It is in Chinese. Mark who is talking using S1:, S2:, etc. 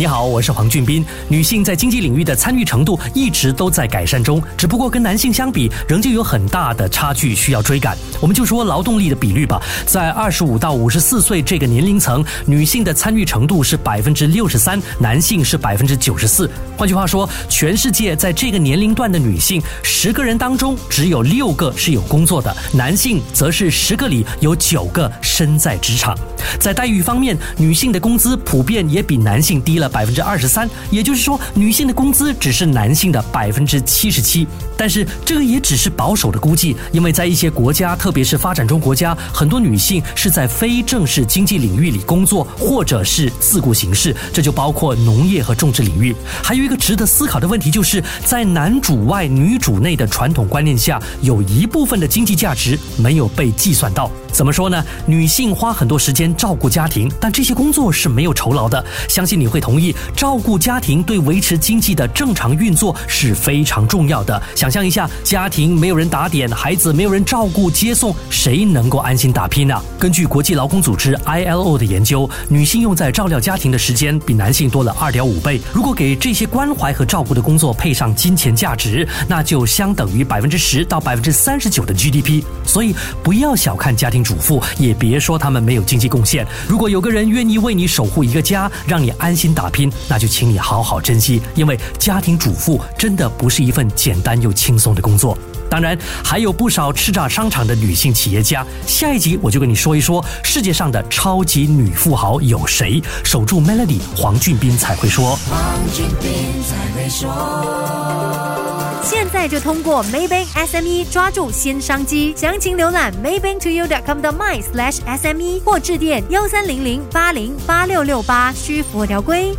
S1: 你好，我是黄俊斌。女性在经济领域的参与程度一直都在改善中，只不过跟男性相比，仍旧有很大的差距需要追赶。我们就说劳动力的比率吧，在二十五到五十四岁这个年龄层，女性的参与程度是百分之六十三，男性是百分之九十四。换句话说，全世界在这个年龄段的女性，十个人当中只有六个是有工作的，男性则是十个里有九个身在职场。在待遇方面，女性的工资普遍也比男性低了。百分之二十三，也就是说，女性的工资只是男性的百分之七十七。但是这个也只是保守的估计，因为在一些国家，特别是发展中国家，很多女性是在非正式经济领域里工作，或者是自雇形式，这就包括农业和种植领域。还有一个值得思考的问题，就是在男主外女主内的传统观念下，有一部分的经济价值没有被计算到。怎么说呢？女性花很多时间照顾家庭，但这些工作是没有酬劳的。相信你会同意，照顾家庭对维持经济的正常运作是非常重要的。想象一下，家庭没有人打点，孩子没有人照顾接送，谁能够安心打拼呢？根据国际劳工组织 ILO 的研究，女性用在照料家庭的时间比男性多了二点五倍。如果给这些关怀和照顾的工作配上金钱价值，那就相等于百分之十到百分之三十九的 GDP。所以不要小看家庭。主妇也别说他们没有经济贡献。如果有个人愿意为你守护一个家，让你安心打拼，那就请你好好珍惜，因为家庭主妇真的不是一份简单又轻松的工作。当然，还有不少叱咤商场的女性企业家。下一集我就跟你说一说世界上的超级女富豪有谁。守住 Melody，黄俊斌才会说。黄俊斌才会
S2: 说。现在就通过 Maybank SME 抓住新商机，详情浏览 maybanktoyou.com 的 my slash SME 或致电幺三零零八零八六六八，需符合条规。